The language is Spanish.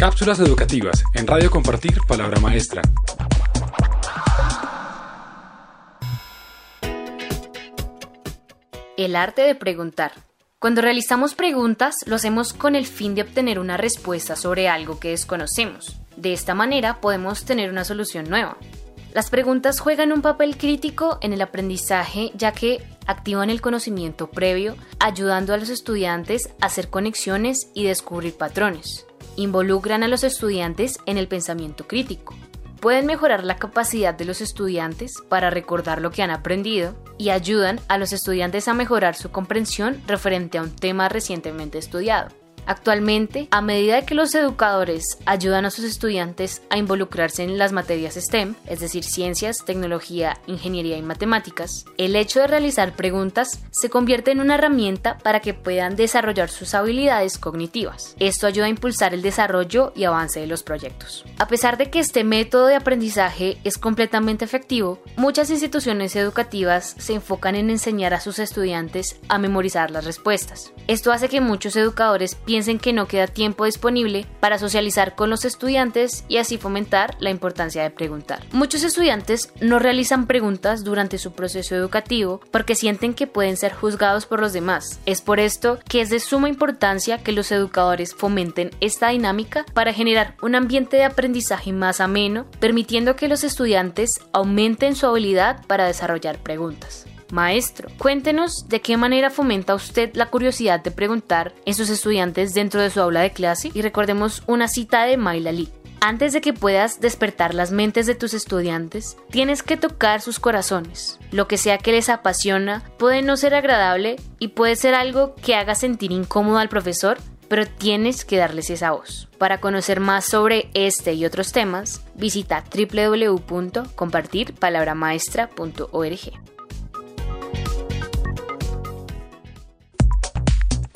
Cápsulas educativas en Radio Compartir Palabra Maestra. El arte de preguntar. Cuando realizamos preguntas, lo hacemos con el fin de obtener una respuesta sobre algo que desconocemos. De esta manera podemos tener una solución nueva. Las preguntas juegan un papel crítico en el aprendizaje ya que activan el conocimiento previo, ayudando a los estudiantes a hacer conexiones y descubrir patrones. Involucran a los estudiantes en el pensamiento crítico pueden mejorar la capacidad de los estudiantes para recordar lo que han aprendido y ayudan a los estudiantes a mejorar su comprensión referente a un tema recientemente estudiado. Actualmente, a medida que los educadores ayudan a sus estudiantes a involucrarse en las materias STEM, es decir, ciencias, tecnología, ingeniería y matemáticas, el hecho de realizar preguntas se convierte en una herramienta para que puedan desarrollar sus habilidades cognitivas. Esto ayuda a impulsar el desarrollo y avance de los proyectos. A pesar de que este método de aprendizaje es completamente efectivo, muchas instituciones educativas se enfocan en enseñar a sus estudiantes a memorizar las respuestas. Esto hace que muchos educadores piensen que no queda tiempo disponible para socializar con los estudiantes y así fomentar la importancia de preguntar. Muchos estudiantes no realizan preguntas durante su proceso educativo porque sienten que pueden ser juzgados por los demás. Es por esto que es de suma importancia que los educadores fomenten esta dinámica para generar un ambiente de aprendizaje más ameno, permitiendo que los estudiantes aumenten su habilidad para desarrollar preguntas. Maestro, cuéntenos de qué manera fomenta usted la curiosidad de preguntar en sus estudiantes dentro de su aula de clase y recordemos una cita de Maila Lee. Antes de que puedas despertar las mentes de tus estudiantes, tienes que tocar sus corazones. Lo que sea que les apasiona puede no ser agradable y puede ser algo que haga sentir incómodo al profesor, pero tienes que darles esa voz. Para conocer más sobre este y otros temas, visita www.compartirpalabramaestra.org.